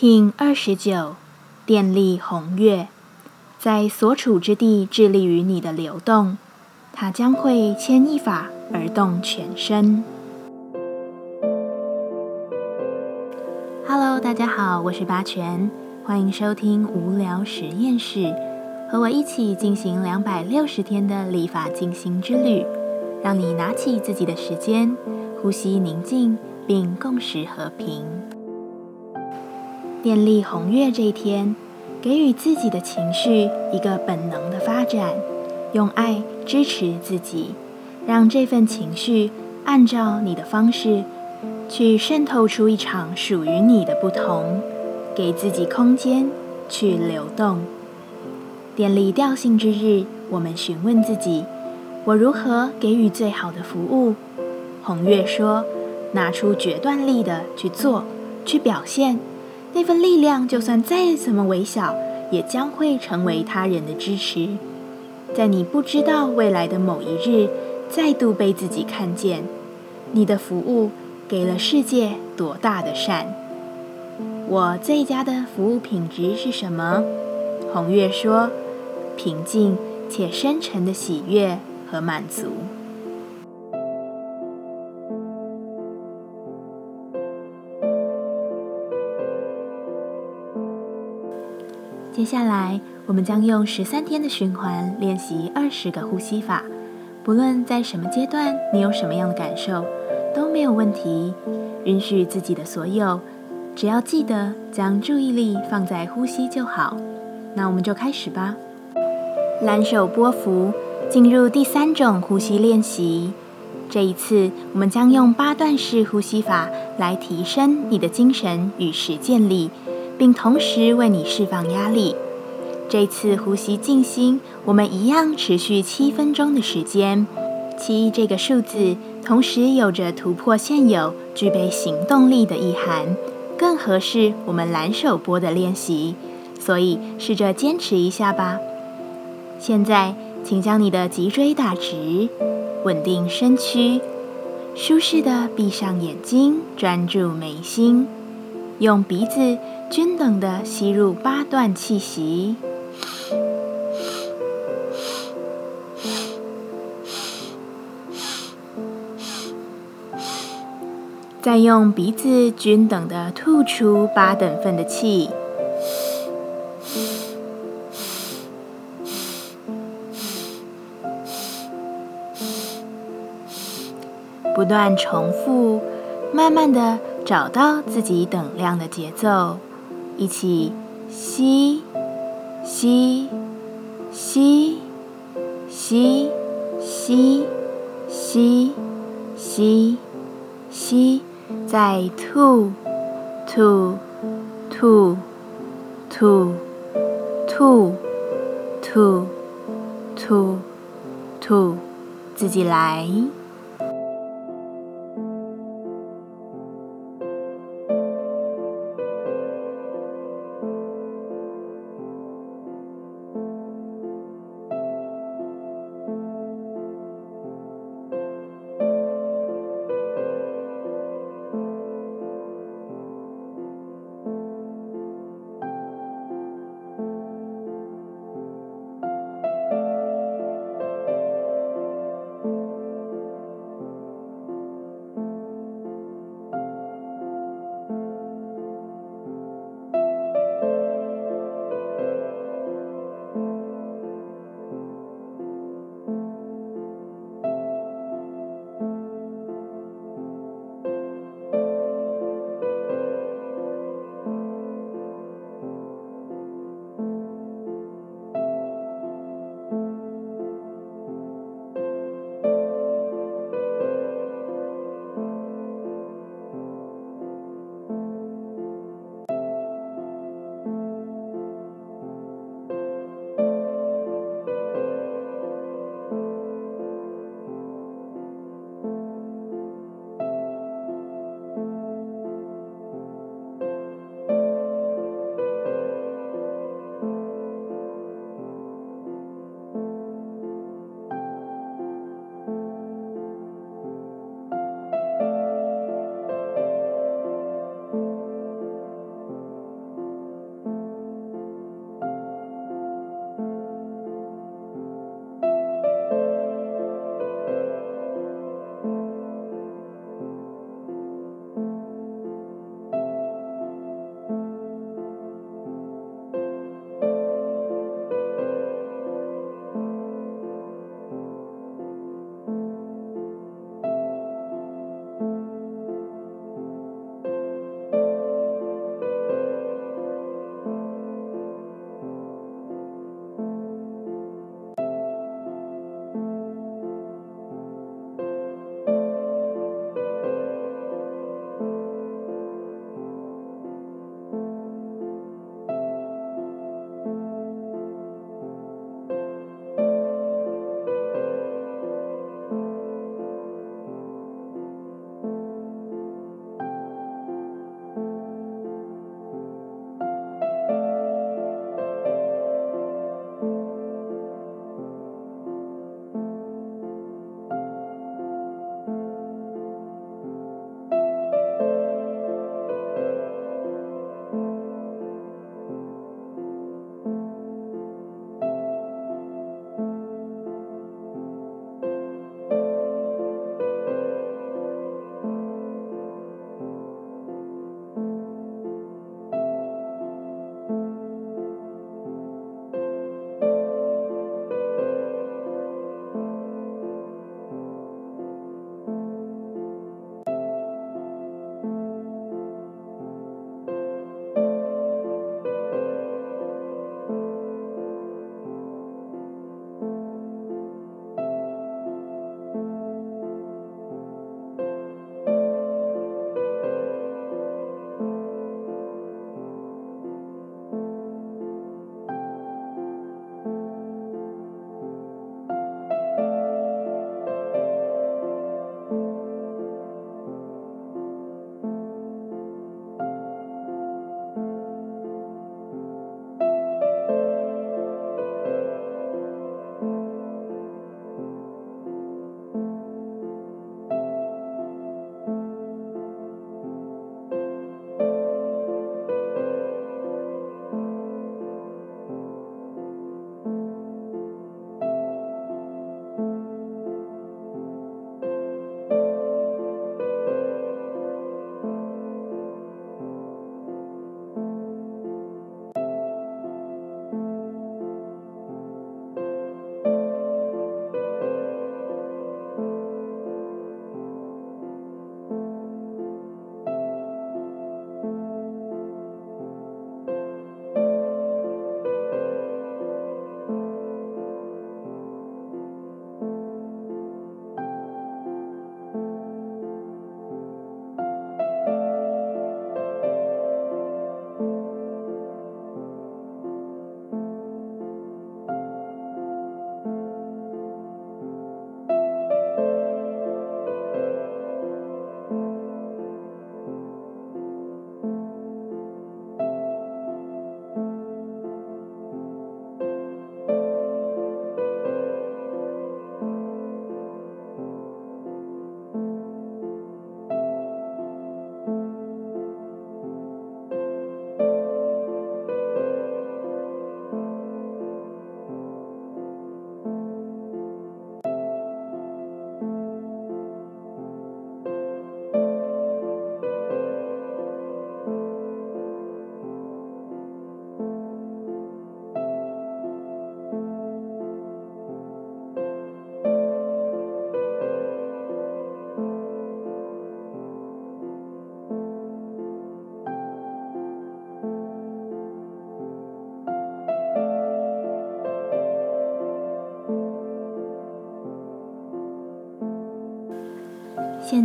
King 二十九，电力红月，在所处之地致力于你的流动，它将会牵一发而动全身。Hello，大家好，我是八全，欢迎收听无聊实验室，和我一起进行两百六十天的立法进行之旅，让你拿起自己的时间，呼吸宁静，并共识和平。电力红月这一天，给予自己的情绪一个本能的发展，用爱支持自己，让这份情绪按照你的方式去渗透出一场属于你的不同，给自己空间去流动。电力调性之日，我们询问自己：我如何给予最好的服务？红月说：拿出决断力的去做，去表现。那份力量，就算再怎么微小，也将会成为他人的支持。在你不知道未来的某一日，再度被自己看见，你的服务给了世界多大的善？我最佳的服务品质是什么？红月说：平静且深沉的喜悦和满足。接下来，我们将用十三天的循环练习二十个呼吸法。不论在什么阶段，你有什么样的感受，都没有问题。允许自己的所有，只要记得将注意力放在呼吸就好。那我们就开始吧。蓝手波幅，进入第三种呼吸练习。这一次，我们将用八段式呼吸法来提升你的精神与实践力。并同时为你释放压力。这次呼吸静心，我们一样持续七分钟的时间。七这个数字，同时有着突破现有、具备行动力的意涵，更合适我们蓝手波的练习。所以试着坚持一下吧。现在，请将你的脊椎打直，稳定身躯，舒适的闭上眼睛，专注眉心，用鼻子。均等的吸入八段气息，再用鼻子均等的吐出八等份的气，不断重复，慢慢的找到自己等量的节奏，一起，吸吸吸吸吸吸吸吸，再吐吐吐吐吐吐吐吐，自己来。